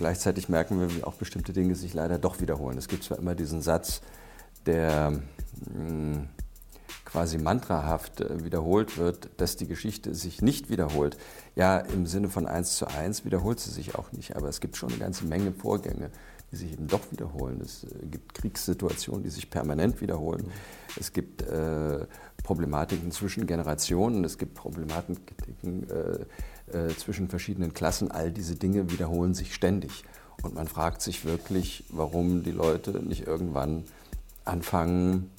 gleichzeitig merken wir, wie auch bestimmte Dinge sich leider doch wiederholen. Es gibt zwar immer diesen Satz, der hm, quasi mantrahaft äh, wiederholt wird, dass die Geschichte sich nicht wiederholt. Ja, im Sinne von eins zu eins wiederholt sie sich auch nicht, aber es gibt schon eine ganze Menge Vorgänge, die sich eben doch wiederholen. Es äh, gibt Kriegssituationen, die sich permanent wiederholen. Es gibt äh, Problematiken zwischen Generationen, es gibt Problematiken äh, äh, zwischen verschiedenen Klassen. All diese Dinge wiederholen sich ständig. Und man fragt sich wirklich, warum die Leute nicht irgendwann anfangen,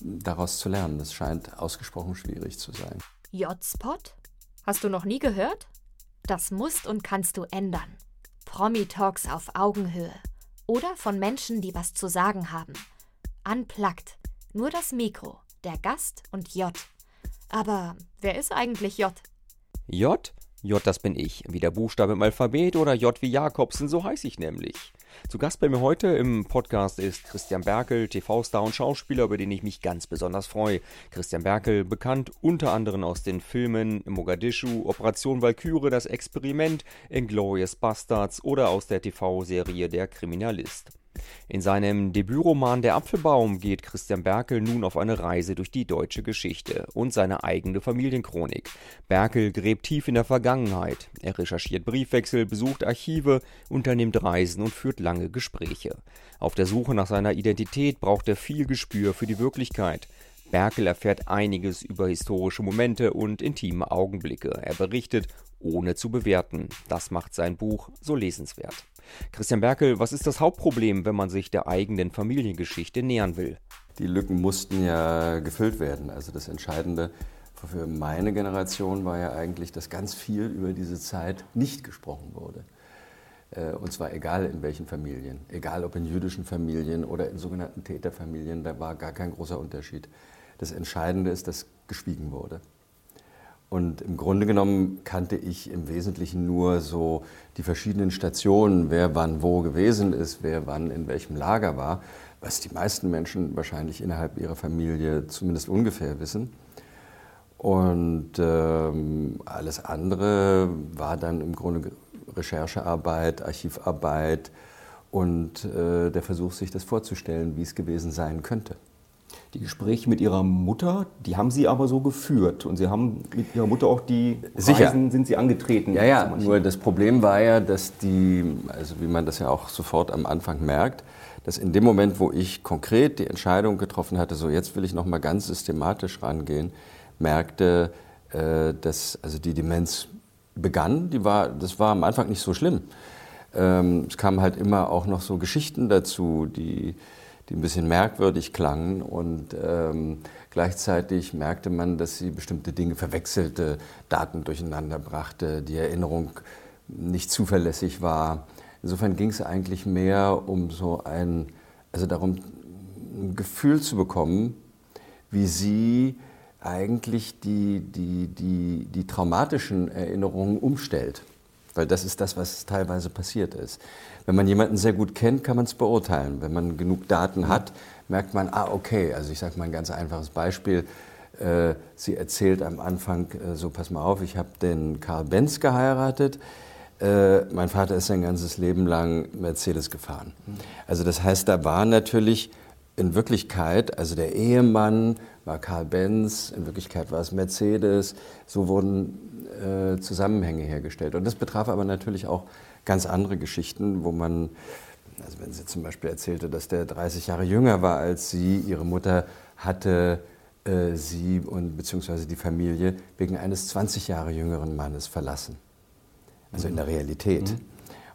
daraus zu lernen. Das scheint ausgesprochen schwierig zu sein. J-Spot? Hast du noch nie gehört? Das musst und kannst du ändern. Promi-Talks auf Augenhöhe. Oder von Menschen, die was zu sagen haben. Unplugged. Nur das Mikro, der Gast und J. Aber wer ist eigentlich J? J? J, das bin ich. Wie der Buchstabe im Alphabet oder J wie Jakobsen, so heiße ich nämlich. Zu Gast bei mir heute im Podcast ist Christian Berkel, TV-Star und Schauspieler, über den ich mich ganz besonders freue. Christian Berkel, bekannt unter anderem aus den Filmen Mogadischu, Operation Valkyrie, Das Experiment, Inglourious Bastards oder aus der TV-Serie Der Kriminalist. In seinem Debütroman Der Apfelbaum geht Christian Berkel nun auf eine Reise durch die deutsche Geschichte und seine eigene Familienchronik. Berkel gräbt tief in der Vergangenheit. Er recherchiert Briefwechsel, besucht Archive, unternimmt Reisen und führt lange Gespräche. Auf der Suche nach seiner Identität braucht er viel Gespür für die Wirklichkeit. Berkel erfährt einiges über historische Momente und intime Augenblicke. Er berichtet, ohne zu bewerten. Das macht sein Buch so lesenswert. Christian Berkel, was ist das Hauptproblem, wenn man sich der eigenen Familiengeschichte nähern will? Die Lücken mussten ja gefüllt werden. Also das Entscheidende für meine Generation war ja eigentlich, dass ganz viel über diese Zeit nicht gesprochen wurde. Äh, und zwar egal in welchen Familien, egal ob in jüdischen Familien oder in sogenannten Täterfamilien, da war gar kein großer Unterschied. Das Entscheidende ist, dass geschwiegen wurde. Und im Grunde genommen kannte ich im Wesentlichen nur so die verschiedenen Stationen, wer wann wo gewesen ist, wer wann in welchem Lager war, was die meisten Menschen wahrscheinlich innerhalb ihrer Familie zumindest ungefähr wissen. Und ähm, alles andere war dann im Grunde Recherchearbeit, Archivarbeit und äh, der Versuch, sich das vorzustellen, wie es gewesen sein könnte. Die Gespräche mit Ihrer Mutter, die haben Sie aber so geführt und Sie haben mit Ihrer Mutter auch die Sicher. Reisen sind Sie angetreten. Ja, ja, nur das Problem war ja, dass die, also wie man das ja auch sofort am Anfang merkt, dass in dem Moment, wo ich konkret die Entscheidung getroffen hatte, so jetzt will ich noch mal ganz systematisch rangehen, merkte, äh, dass also die Demenz begann. Die war, das war am Anfang nicht so schlimm. Ähm, es kamen halt immer auch noch so Geschichten dazu, die die ein bisschen merkwürdig klangen und ähm, gleichzeitig merkte man, dass sie bestimmte Dinge verwechselte, Daten durcheinander brachte, die Erinnerung nicht zuverlässig war. Insofern ging es eigentlich mehr um so ein, also darum, ein Gefühl zu bekommen, wie sie eigentlich die, die, die, die traumatischen Erinnerungen umstellt. Weil das ist das, was teilweise passiert ist. Wenn man jemanden sehr gut kennt, kann man es beurteilen. Wenn man genug Daten hat, merkt man, ah, okay, also ich sage mal ein ganz einfaches Beispiel. Äh, sie erzählt am Anfang äh, so, pass mal auf, ich habe den Karl Benz geheiratet. Äh, mein Vater ist sein ganzes Leben lang Mercedes gefahren. Also das heißt, da war natürlich in Wirklichkeit, also der Ehemann war Karl Benz, in Wirklichkeit war es Mercedes. So wurden äh, Zusammenhänge hergestellt. Und das betraf aber natürlich auch ganz andere Geschichten, wo man, also wenn sie zum Beispiel erzählte, dass der 30 Jahre jünger war als sie, ihre Mutter hatte äh, sie und beziehungsweise die Familie wegen eines 20 Jahre jüngeren Mannes verlassen. Also in der Realität. Mhm.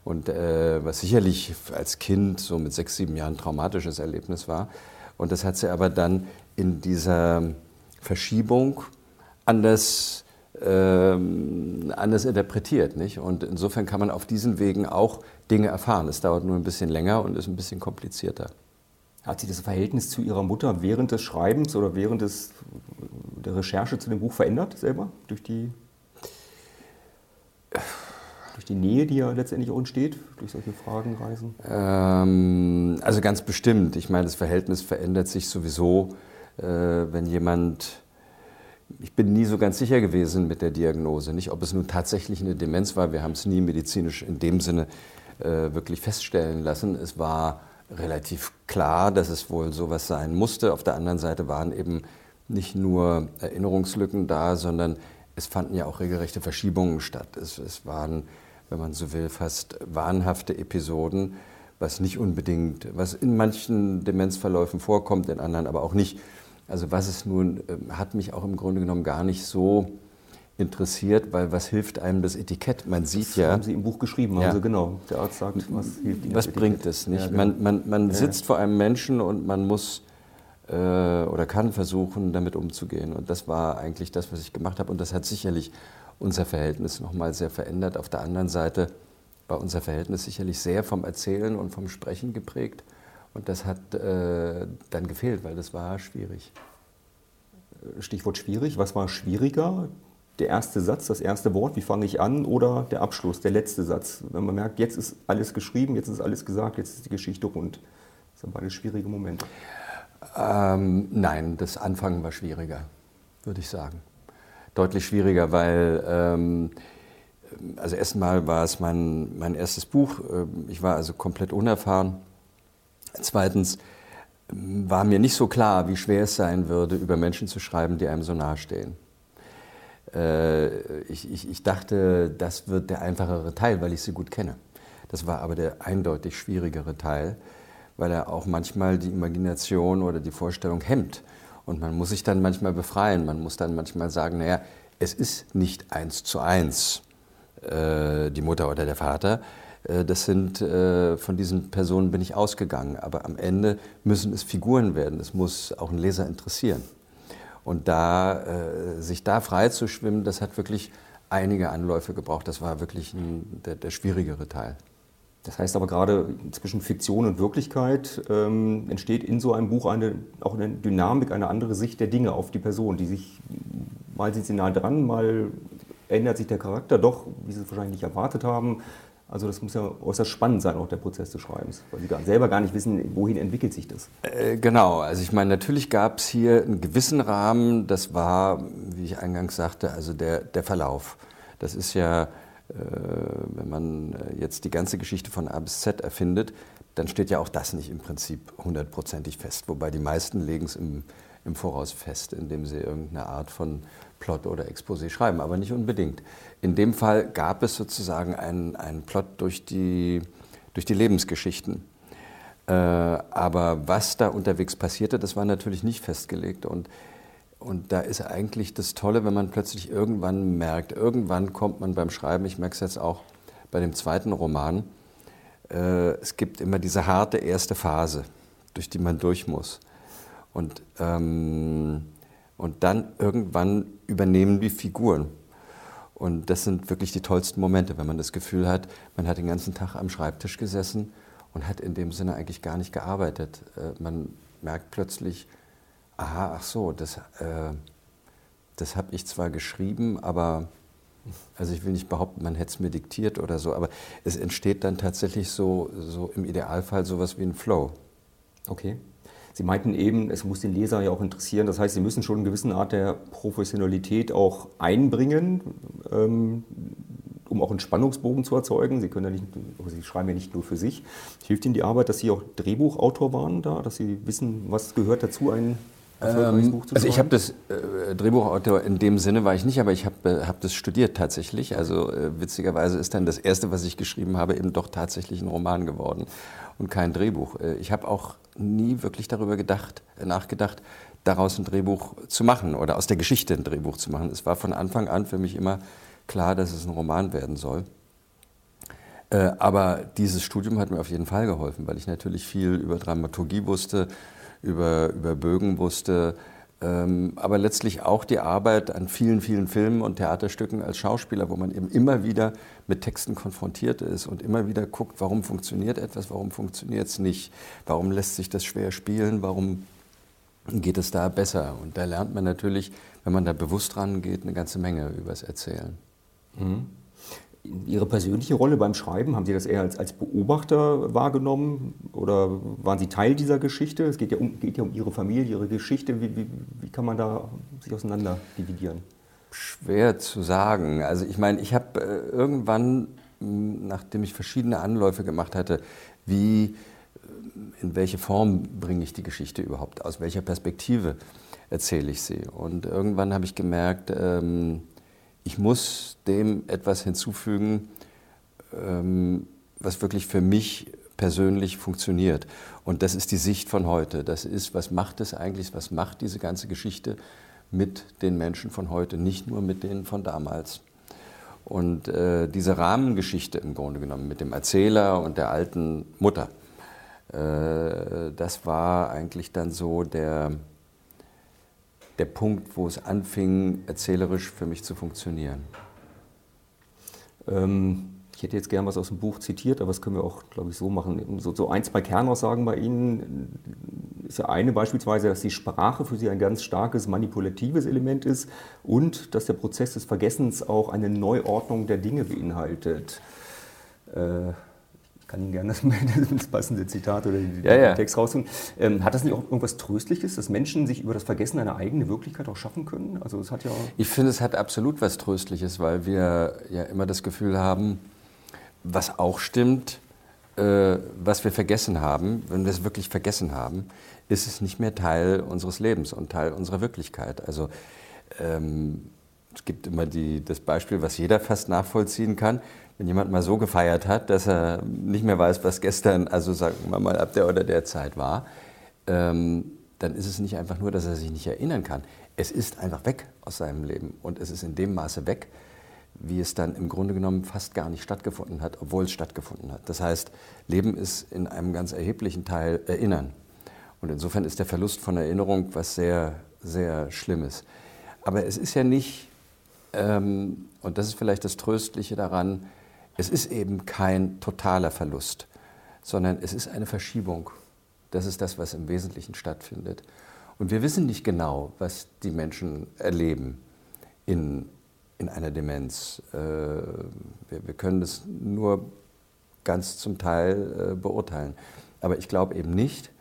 Und äh, was sicherlich als Kind so mit sechs, sieben Jahren ein traumatisches Erlebnis war. Und das hat sie aber dann in dieser Verschiebung anders ähm, anders interpretiert. Nicht? Und insofern kann man auf diesen Wegen auch Dinge erfahren. Es dauert nur ein bisschen länger und ist ein bisschen komplizierter. Hat sich das Verhältnis zu Ihrer Mutter während des Schreibens oder während des, der Recherche zu dem Buch verändert selber? Durch die, durch die Nähe, die ja letztendlich auch entsteht, durch solche Fragenreisen? Ähm, also ganz bestimmt. Ich meine, das Verhältnis verändert sich sowieso, äh, wenn jemand ich bin nie so ganz sicher gewesen mit der Diagnose. Nicht, ob es nun tatsächlich eine Demenz war. Wir haben es nie medizinisch in dem Sinne äh, wirklich feststellen lassen. Es war relativ klar, dass es wohl sowas sein musste. Auf der anderen Seite waren eben nicht nur Erinnerungslücken da, sondern es fanden ja auch regelrechte Verschiebungen statt. Es, es waren, wenn man so will, fast wahnhafte Episoden, was nicht unbedingt, was in manchen Demenzverläufen vorkommt, in anderen aber auch nicht. Also was es nun, ähm, hat mich auch im Grunde genommen gar nicht so interessiert, weil was hilft einem das Etikett? Man sieht das ja. haben Sie im Buch geschrieben, ja. also genau. Der Arzt sagt, was hilft Ihnen? Was bringt es nicht? Ja, genau. Man, man, man sitzt vor einem Menschen und man muss äh, oder kann versuchen, damit umzugehen. Und das war eigentlich das, was ich gemacht habe. Und das hat sicherlich unser Verhältnis nochmal sehr verändert. Auf der anderen Seite war unser Verhältnis sicherlich sehr vom Erzählen und vom Sprechen geprägt. Und das hat äh, dann gefehlt, weil das war schwierig. Stichwort schwierig. Was war schwieriger? Der erste Satz, das erste Wort, wie fange ich an, oder der Abschluss, der letzte Satz? Wenn man merkt, jetzt ist alles geschrieben, jetzt ist alles gesagt, jetzt ist die Geschichte rund. Das sind beide schwierige Momente. Ähm, nein, das Anfangen war schwieriger, würde ich sagen. Deutlich schwieriger, weil ähm, also erstmal war es mein, mein erstes Buch. Ähm, ich war also komplett unerfahren. Zweitens war mir nicht so klar, wie schwer es sein würde, über Menschen zu schreiben, die einem so nahestehen. Äh, ich, ich, ich dachte, das wird der einfachere Teil, weil ich sie gut kenne. Das war aber der eindeutig schwierigere Teil, weil er auch manchmal die Imagination oder die Vorstellung hemmt. Und man muss sich dann manchmal befreien. Man muss dann manchmal sagen, naja, es ist nicht eins zu eins äh, die Mutter oder der Vater. Äh, das sind, äh, von diesen Personen bin ich ausgegangen. Aber am Ende müssen es Figuren werden. Es muss auch einen Leser interessieren. Und da, sich da frei zu schwimmen, das hat wirklich einige Anläufe gebraucht. Das war wirklich ein, der, der schwierigere Teil. Das heißt aber gerade zwischen Fiktion und Wirklichkeit ähm, entsteht in so einem Buch eine, auch eine Dynamik, eine andere Sicht der Dinge auf die Person, die sich, mal sind sie nah dran, mal ändert sich der Charakter doch, wie Sie es wahrscheinlich nicht erwartet haben. Also das muss ja äußerst spannend sein, auch der Prozess des Schreibens, weil Sie selber gar nicht wissen, wohin entwickelt sich das. Äh, genau, also ich meine, natürlich gab es hier einen gewissen Rahmen, das war, wie ich eingangs sagte, also der, der Verlauf. Das ist ja, äh, wenn man äh, jetzt die ganze Geschichte von A bis Z erfindet, dann steht ja auch das nicht im Prinzip hundertprozentig fest, wobei die meisten legen es im, im Voraus fest, indem sie irgendeine Art von Plot oder Exposé schreiben, aber nicht unbedingt. In dem Fall gab es sozusagen einen, einen Plot durch die, durch die Lebensgeschichten. Äh, aber was da unterwegs passierte, das war natürlich nicht festgelegt. Und, und da ist eigentlich das Tolle, wenn man plötzlich irgendwann merkt, irgendwann kommt man beim Schreiben, ich merke es jetzt auch bei dem zweiten Roman, äh, es gibt immer diese harte erste Phase, durch die man durch muss. Und ähm, und dann irgendwann übernehmen die Figuren. Und das sind wirklich die tollsten Momente, wenn man das Gefühl hat, man hat den ganzen Tag am Schreibtisch gesessen und hat in dem Sinne eigentlich gar nicht gearbeitet. Äh, man merkt plötzlich, aha, ach so, das, äh, das habe ich zwar geschrieben, aber also ich will nicht behaupten, man hätte es mir diktiert oder so, aber es entsteht dann tatsächlich so, so im Idealfall sowas wie ein Flow. Okay. Sie meinten eben, es muss den Leser ja auch interessieren. Das heißt, Sie müssen schon eine gewisse Art der Professionalität auch einbringen, ähm, um auch einen Spannungsbogen zu erzeugen. Sie, können ja nicht, Sie schreiben ja nicht nur für sich. Hilft Ihnen die Arbeit, dass Sie auch Drehbuchautor waren da, dass Sie wissen, was gehört dazu, ein ähm, Buch zu also ich habe das äh, Drehbuchautor in dem Sinne war ich nicht, aber ich habe äh, hab das studiert tatsächlich. Also äh, witzigerweise ist dann das erste, was ich geschrieben habe, eben doch tatsächlich ein Roman geworden und kein Drehbuch. Äh, ich habe auch nie wirklich darüber gedacht, äh, nachgedacht, daraus ein Drehbuch zu machen oder aus der Geschichte ein Drehbuch zu machen. Es war von Anfang an für mich immer klar, dass es ein Roman werden soll. Äh, aber dieses Studium hat mir auf jeden Fall geholfen, weil ich natürlich viel über Dramaturgie wusste, über, über Bögen wusste, ähm, aber letztlich auch die Arbeit an vielen, vielen Filmen und Theaterstücken als Schauspieler, wo man eben immer wieder mit Texten konfrontiert ist und immer wieder guckt, warum funktioniert etwas, warum funktioniert es nicht, warum lässt sich das schwer spielen, warum geht es da besser. Und da lernt man natürlich, wenn man da bewusst rangeht, eine ganze Menge übers Erzählen. Mhm. Ihre persönliche Rolle beim Schreiben, haben Sie das eher als, als Beobachter wahrgenommen oder waren Sie Teil dieser Geschichte? Es geht ja um, geht ja um Ihre Familie, Ihre Geschichte. Wie, wie, wie kann man da sich auseinander dividieren? Schwer zu sagen. Also ich meine, ich habe äh, irgendwann nachdem ich verschiedene Anläufe gemacht hatte, wie, in welche Form bringe ich die Geschichte überhaupt, aus welcher Perspektive erzähle ich sie. Und irgendwann habe ich gemerkt, ähm, ich muss dem etwas hinzufügen, ähm, was wirklich für mich persönlich funktioniert. Und das ist die Sicht von heute. Das ist, was macht es eigentlich, was macht diese ganze Geschichte mit den Menschen von heute, nicht nur mit denen von damals. Und äh, diese Rahmengeschichte im Grunde genommen mit dem Erzähler und der alten Mutter, äh, das war eigentlich dann so der, der Punkt, wo es anfing, erzählerisch für mich zu funktionieren. Ähm, ich hätte jetzt gern was aus dem Buch zitiert, aber das können wir auch, glaube ich, so machen. So, so ein, zwei Kernaussagen bei Ihnen ist ja eine beispielsweise, dass die Sprache für Sie ein ganz starkes manipulatives Element ist und dass der Prozess des Vergessens auch eine Neuordnung der Dinge beinhaltet. Äh, ich kann Ihnen gerne das, das passende Zitat oder den ja, ja. Text rausholen. Ähm, hat das nicht auch irgendwas Tröstliches, dass Menschen sich über das Vergessen eine eigene Wirklichkeit auch schaffen können? Also es hat ja ich finde, es hat absolut was Tröstliches, weil wir ja immer das Gefühl haben, was auch stimmt, äh, was wir vergessen haben, wenn wir es wirklich vergessen haben, ist es nicht mehr Teil unseres Lebens und Teil unserer Wirklichkeit. Also ähm, es gibt immer die, das Beispiel, was jeder fast nachvollziehen kann. Wenn jemand mal so gefeiert hat, dass er nicht mehr weiß, was gestern, also sagen wir mal ab der oder der Zeit war, ähm, dann ist es nicht einfach nur, dass er sich nicht erinnern kann. Es ist einfach weg aus seinem Leben und es ist in dem Maße weg, wie es dann im Grunde genommen fast gar nicht stattgefunden hat, obwohl es stattgefunden hat. Das heißt, Leben ist in einem ganz erheblichen Teil Erinnern. Und insofern ist der Verlust von Erinnerung was sehr, sehr Schlimmes. Aber es ist ja nicht, ähm, und das ist vielleicht das Tröstliche daran, es ist eben kein totaler Verlust, sondern es ist eine Verschiebung. Das ist das, was im Wesentlichen stattfindet. Und wir wissen nicht genau, was die Menschen erleben in in einer Demenz. Äh, wir, wir können das nur ganz zum Teil äh, beurteilen. Aber ich glaube eben nicht,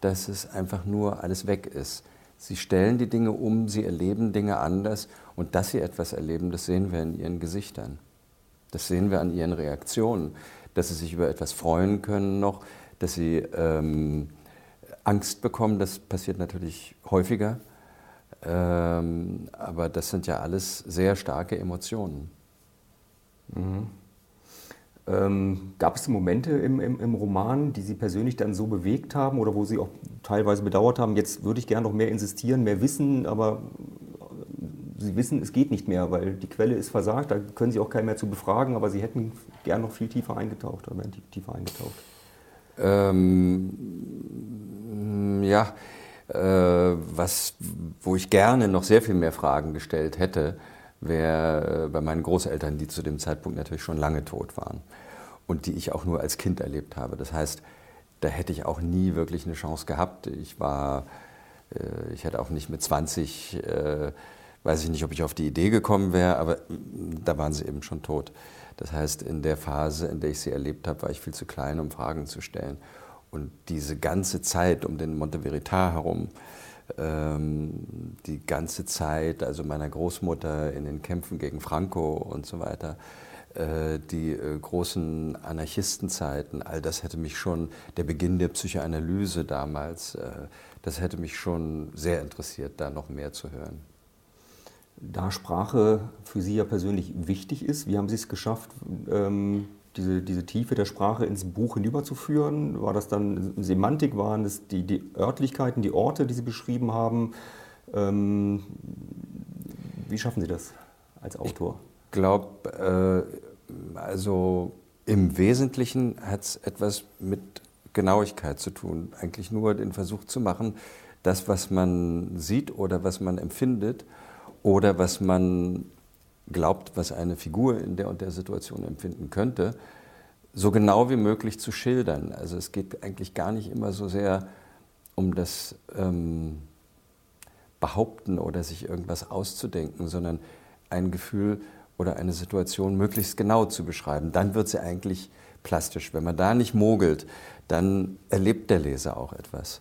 dass es einfach nur alles weg ist. Sie stellen die Dinge um, sie erleben Dinge anders und dass sie etwas erleben, das sehen wir in ihren Gesichtern. Das sehen wir an ihren Reaktionen, dass sie sich über etwas freuen können noch, dass sie ähm, Angst bekommen, das passiert natürlich häufiger ähm, aber das sind ja alles sehr starke Emotionen. Mhm. Ähm, gab es Momente im, im, im, Roman, die Sie persönlich dann so bewegt haben oder wo Sie auch teilweise bedauert haben, jetzt würde ich gerne noch mehr insistieren, mehr wissen, aber Sie wissen, es geht nicht mehr, weil die Quelle ist versagt, da können Sie auch keinen mehr zu befragen, aber Sie hätten gern noch viel tiefer eingetaucht oder tiefer eingetaucht? Ähm, ja, äh, was, wo ich gerne noch sehr viel mehr Fragen gestellt hätte, wäre äh, bei meinen Großeltern, die zu dem Zeitpunkt natürlich schon lange tot waren und die ich auch nur als Kind erlebt habe. Das heißt, da hätte ich auch nie wirklich eine Chance gehabt. Ich war, äh, ich hätte auch nicht mit 20, weiß ich nicht, ob ich auf die Idee gekommen wäre, aber da waren sie eben schon tot. Das heißt, in der Phase, in der ich sie erlebt habe, war ich viel zu klein, um Fragen zu stellen. Und diese ganze Zeit um den Monteverita herum, ähm, die ganze Zeit, also meiner Großmutter in den Kämpfen gegen Franco und so weiter, äh, die äh, großen Anarchistenzeiten, all das hätte mich schon, der Beginn der Psychoanalyse damals, äh, das hätte mich schon sehr interessiert, da noch mehr zu hören. Da Sprache für Sie ja persönlich wichtig ist, wie haben Sie es geschafft, ähm, diese, diese Tiefe der Sprache ins Buch hinüberzuführen? War das dann Semantik? Waren es die, die Örtlichkeiten, die Orte, die Sie beschrieben haben? Ähm, wie schaffen Sie das als Autor? Ich glaube, äh, also im Wesentlichen hat es etwas mit Genauigkeit zu tun. Eigentlich nur den Versuch zu machen, das, was man sieht oder was man empfindet oder was man glaubt, was eine Figur in der und der Situation empfinden könnte, so genau wie möglich zu schildern. Also es geht eigentlich gar nicht immer so sehr um das ähm, Behaupten oder sich irgendwas auszudenken, sondern ein Gefühl oder eine Situation möglichst genau zu beschreiben. Dann wird sie eigentlich plastisch. Wenn man da nicht mogelt, dann erlebt der Leser auch etwas.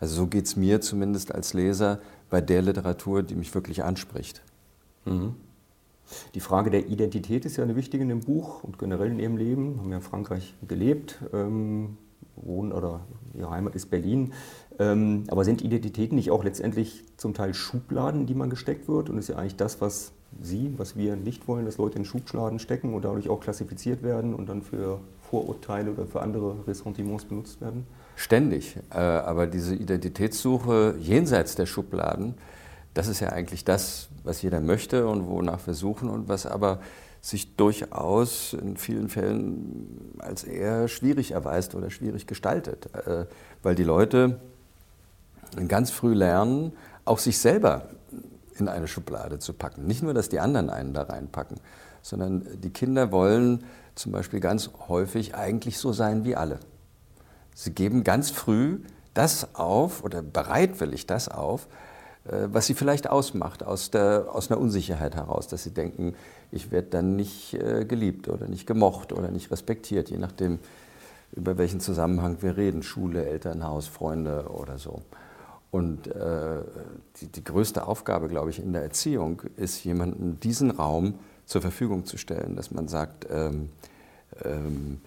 Also so geht es mir zumindest als Leser bei der Literatur, die mich wirklich anspricht. Mhm. Die Frage der Identität ist ja eine wichtige in dem Buch und generell in Ihrem Leben. Haben ja in Frankreich gelebt, ähm, wohnen oder Ihre Heimat ist Berlin. Ähm, aber sind Identitäten nicht auch letztendlich zum Teil Schubladen, in die man gesteckt wird? Und ist ja eigentlich das, was Sie, was wir nicht wollen, dass Leute in Schubladen stecken und dadurch auch klassifiziert werden und dann für Vorurteile oder für andere Ressentiments benutzt werden? Ständig. Äh, aber diese Identitätssuche jenseits der Schubladen, das ist ja eigentlich das, was jeder möchte und wonach wir suchen und was aber sich durchaus in vielen Fällen als eher schwierig erweist oder schwierig gestaltet, äh, weil die Leute ganz früh lernen, auch sich selber in eine Schublade zu packen. Nicht nur, dass die anderen einen da reinpacken, sondern die Kinder wollen zum Beispiel ganz häufig eigentlich so sein wie alle. Sie geben ganz früh das auf oder bereitwillig das auf, äh, was sie vielleicht ausmacht, aus, der, aus einer Unsicherheit heraus, dass sie denken, ich werde dann nicht äh, geliebt oder nicht gemocht oder nicht respektiert, je nachdem, über welchen Zusammenhang wir reden, Schule, Elternhaus, Freunde oder so. Und äh, die, die, größte Aufgabe, glaube ich, in der Erziehung ist, jemandem diesen Raum zur Verfügung zu stellen, dass man sagt, ähm, ähm,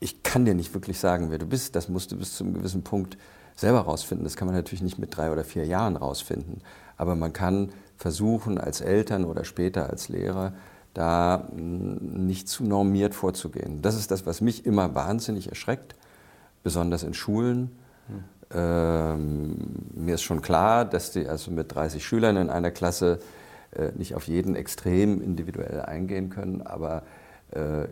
ich kann dir nicht wirklich sagen, wer du bist, das musst du bis zu einem gewissen Punkt selber rausfinden. Das kann man natürlich nicht mit drei oder vier Jahren rausfinden, aber man kann versuchen, als Eltern oder später als Lehrer, da mm, nicht zu normiert vorzugehen. Das ist das, was mich immer wahnsinnig erschreckt, besonders in Schulen ähm, mir ist schon klar, dass die also mit 30 Schülern in einer Klasse äh, nicht auf jeden extrem individuell eingehen können, aber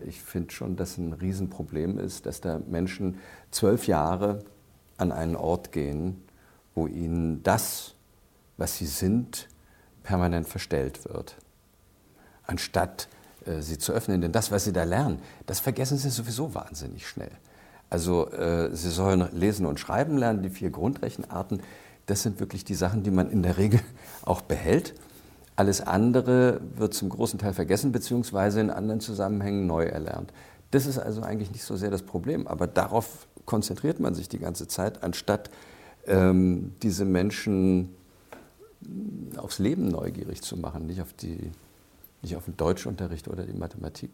ich finde schon, dass ein Riesenproblem ist, dass da Menschen zwölf Jahre an einen Ort gehen, wo ihnen das, was sie sind, permanent verstellt wird. Anstatt äh, sie zu öffnen. Denn das, was sie da lernen, das vergessen sie sowieso wahnsinnig schnell. Also äh, Sie sollen lesen und schreiben lernen, die vier Grundrechenarten. Das sind wirklich die Sachen, die man in der Regel auch behält. Alles andere wird zum großen Teil vergessen beziehungsweise in anderen Zusammenhängen neu erlernt. Das ist also eigentlich nicht so sehr das Problem, aber darauf konzentriert man sich die ganze Zeit, anstatt ähm, diese Menschen aufs Leben neugierig zu machen, nicht auf, die, nicht auf den Deutschunterricht oder die Mathematik.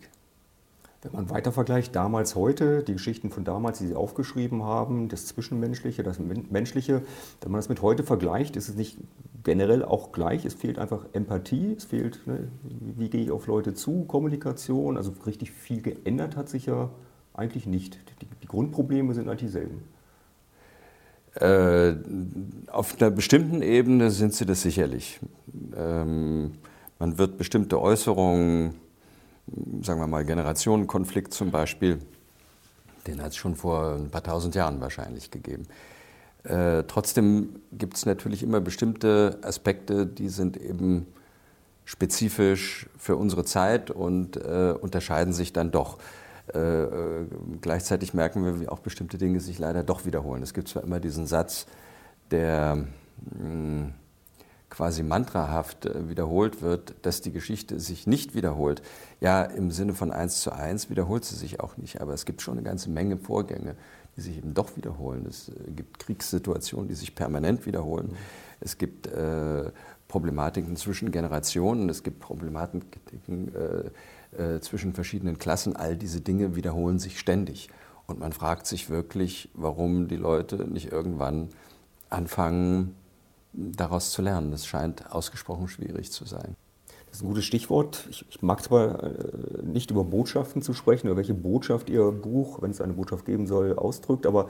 Wenn man weiter vergleicht, damals, heute, die Geschichten von damals, die Sie aufgeschrieben haben, das Zwischenmenschliche, das Menschliche, wenn man das mit heute vergleicht, ist es nicht generell auch gleich. Es fehlt einfach Empathie, es fehlt, ne, wie gehe ich auf Leute zu, Kommunikation. Also richtig viel geändert hat sich ja eigentlich nicht. Die, die Grundprobleme sind eigentlich dieselben. Äh, auf einer bestimmten Ebene sind sie das sicherlich. Ähm, man wird bestimmte Äußerungen sagen wir mal, Generationenkonflikt zum Beispiel, den hat es schon vor ein paar tausend Jahren wahrscheinlich gegeben. Äh, trotzdem gibt es natürlich immer bestimmte Aspekte, die sind eben spezifisch für unsere Zeit und äh, unterscheiden sich dann doch. Äh, äh gleichzeitig merken wir, wie auch bestimmte Dinge sich leider doch wiederholen. Es gibt zwar immer diesen Satz, der mh, hm, quasi mantrahaft äh, wiederholt wird, dass die Geschichte sich nicht wiederholt. Ja, im Sinne von eins zu eins wiederholt sie sich auch nicht, aber es gibt schon eine ganze Menge Vorgänge, die sich eben doch wiederholen. Es äh, gibt Kriegssituationen, die sich permanent wiederholen. Mhm. Es gibt äh, Problematiken zwischen Generationen, es gibt Problematiken äh, äh, zwischen verschiedenen Klassen. All diese Dinge wiederholen sich ständig. Und man fragt sich wirklich, warum die Leute nicht irgendwann anfangen, daraus zu lernen. Das scheint ausgesprochen schwierig zu sein. Das ist ein gutes Stichwort. Ich, ich mag zwar äh, nicht über Botschaften zu sprechen oder welche Botschaft Ihr Buch, wenn es eine Botschaft geben soll, ausdrückt, aber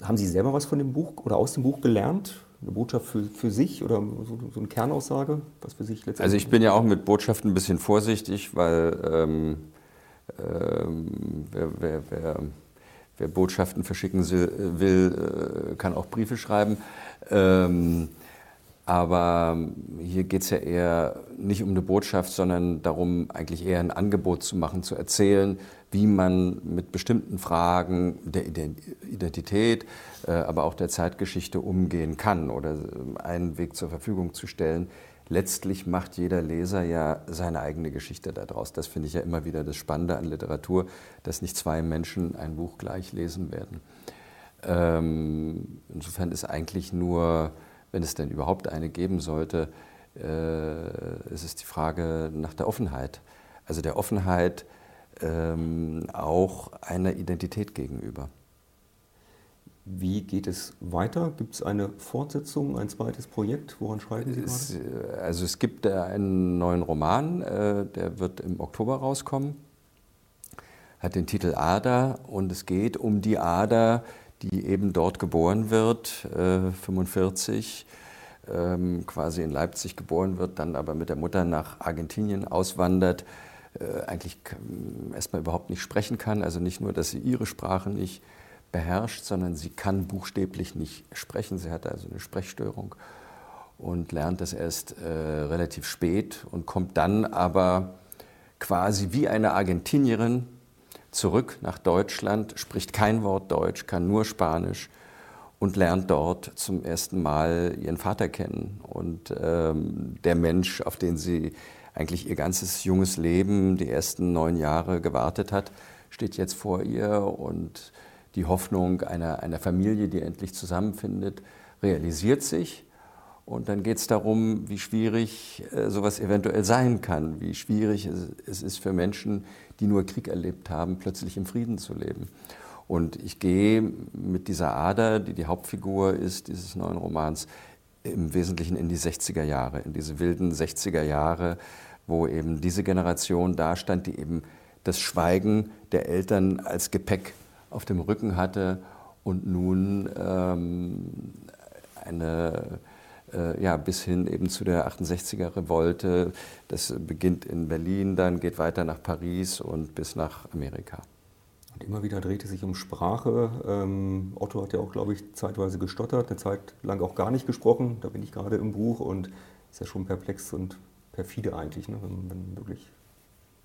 haben Sie selber was von dem Buch oder aus dem Buch gelernt? Eine Botschaft für, für sich oder so, so eine Kernaussage, was für sich letztendlich? Also ich bin ja auch mit Botschaften ein bisschen vorsichtig, weil ähm, ähm, wer, wer, wer, wer, Botschaften verschicken will, äh, kann auch Briefe schreiben. Ähm, aber hier geht es ja eher nicht um eine Botschaft, sondern darum, eigentlich eher ein Angebot zu machen, zu erzählen, wie man mit bestimmten Fragen der Identität, äh, aber auch der Zeitgeschichte umgehen kann oder einen Weg zur Verfügung zu stellen. Letztlich macht jeder Leser ja seine eigene Geschichte daraus. Das finde ich ja immer wieder das Spannende an Literatur, dass nicht zwei Menschen ein Buch gleich lesen werden. Ähm, insofern ist eigentlich nur wenn es denn überhaupt eine geben sollte, äh, es ist die Frage nach der Offenheit. Also der Offenheit ähm, auch einer Identität gegenüber. Wie geht es weiter? Gibt es eine Fortsetzung, ein zweites Projekt? Woran schreiben Sie es, gerade? Also es gibt einen neuen Roman, äh, der wird im Oktober rauskommen, hat den Titel Ader und es geht um die Ader, die eben dort geboren wird, äh, 45, ähm, quasi in Leipzig geboren wird, dann aber mit der Mutter nach Argentinien auswandert, äh, eigentlich erstmal überhaupt nicht sprechen kann, also nicht nur, dass sie ihre Sprache nicht beherrscht, sondern sie kann buchstäblich nicht sprechen. Sie hat also eine Sprechstörung und lernt das erst äh, relativ spät und kommt dann aber quasi wie eine Argentinierin zurück nach Deutschland, spricht kein Wort Deutsch, kann nur Spanisch und lernt dort zum ersten Mal ihren Vater kennen. Und ähm, der Mensch, auf den sie eigentlich ihr ganzes junges Leben, die ersten neun Jahre gewartet hat, steht jetzt vor ihr und die Hoffnung einer, einer Familie, die endlich zusammenfindet, realisiert sich. Und dann geht es darum, wie schwierig äh, sowas eventuell sein kann, wie schwierig es, es ist für Menschen, die nur Krieg erlebt haben, plötzlich im Frieden zu leben. Und ich gehe mit dieser Ader, die die Hauptfigur ist dieses neuen Romans, im Wesentlichen in die 60er Jahre, in diese wilden 60er Jahre, wo eben diese Generation da stand, die eben das Schweigen der Eltern als Gepäck auf dem Rücken hatte und nun ähm, eine ja, bis hin eben zu der 68er Revolte. Das beginnt in Berlin, dann geht weiter nach Paris und bis nach Amerika. Und immer wieder dreht es sich um Sprache. Ähm, Otto hat ja auch, glaube ich, zeitweise gestottert, eine Zeit lang auch gar nicht gesprochen. Da bin ich gerade im Buch und ist ja schon perplex und perfide eigentlich, ne? wenn, wenn wirklich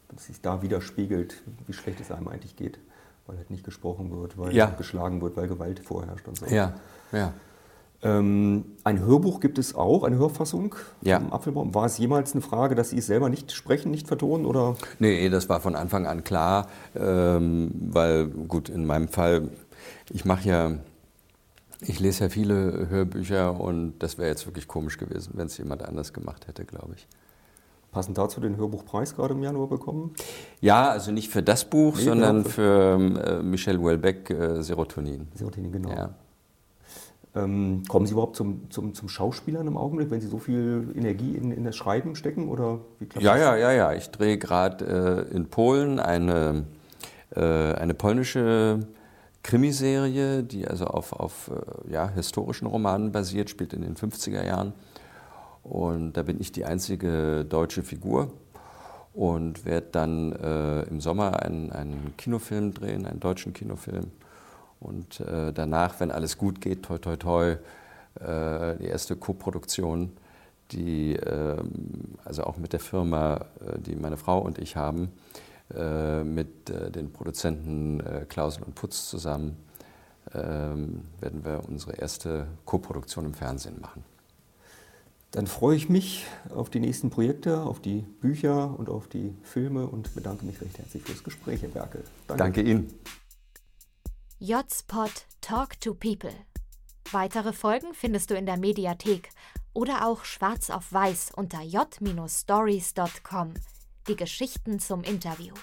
wenn es sich da widerspiegelt, wie schlecht es einem eigentlich geht, weil halt nicht gesprochen wird, weil ja. geschlagen wird, weil Gewalt vorherrscht und so. Ja, ja. Ähm, ein Hörbuch gibt es auch, eine Hörfassung ja. vom Apfelbaum. War es jemals eine Frage, dass Sie es selber nicht sprechen, nicht vertonen? Oder? Nee, das war von Anfang an klar, ähm, weil gut, in meinem Fall, ich mache ja, ich lese ja viele Hörbücher und das wäre jetzt wirklich komisch gewesen, wenn es jemand anders gemacht hätte, glaube ich. Passend dazu den Hörbuchpreis gerade im Januar bekommen? Ja, also nicht für das Buch, nee, sondern genau. für äh, Michel Houellebecq äh, Serotonin. Serotonin, genau. Ja. Ähm, kommen Sie überhaupt zum, zum, zum Schauspielern im Augenblick, wenn Sie so viel Energie in, in das Schreiben stecken? Oder ja, das? ja, ja, ja. Ich drehe gerade äh, in Polen eine, äh, eine polnische Krimiserie, die also auf, auf äh, ja, historischen Romanen basiert, spielt in den 50er Jahren. Und da bin ich die einzige deutsche Figur und werde dann äh, im Sommer einen, einen Kinofilm drehen, einen deutschen Kinofilm und äh, danach, wenn alles gut geht, toi, toi, toi, äh, die erste Koproduktion, die ähm, also auch mit der Firma, äh, die meine Frau und ich haben, äh, mit äh, den Produzenten äh, Klausel und Putz zusammen, ähm, werden wir unsere erste Koproduktion im Fernsehen machen. Dann freue ich mich auf die nächsten Projekte, auf die Bücher und auf die Filme und bedanke mich recht herzlich fürs Gespräch, Herr Berkel. Danke, Danke Ihnen. Jspot Talk to People. Weitere Folgen findest du in der Mediathek oder auch schwarz auf weiß unter j-stories.com. Die Geschichten zum Interview.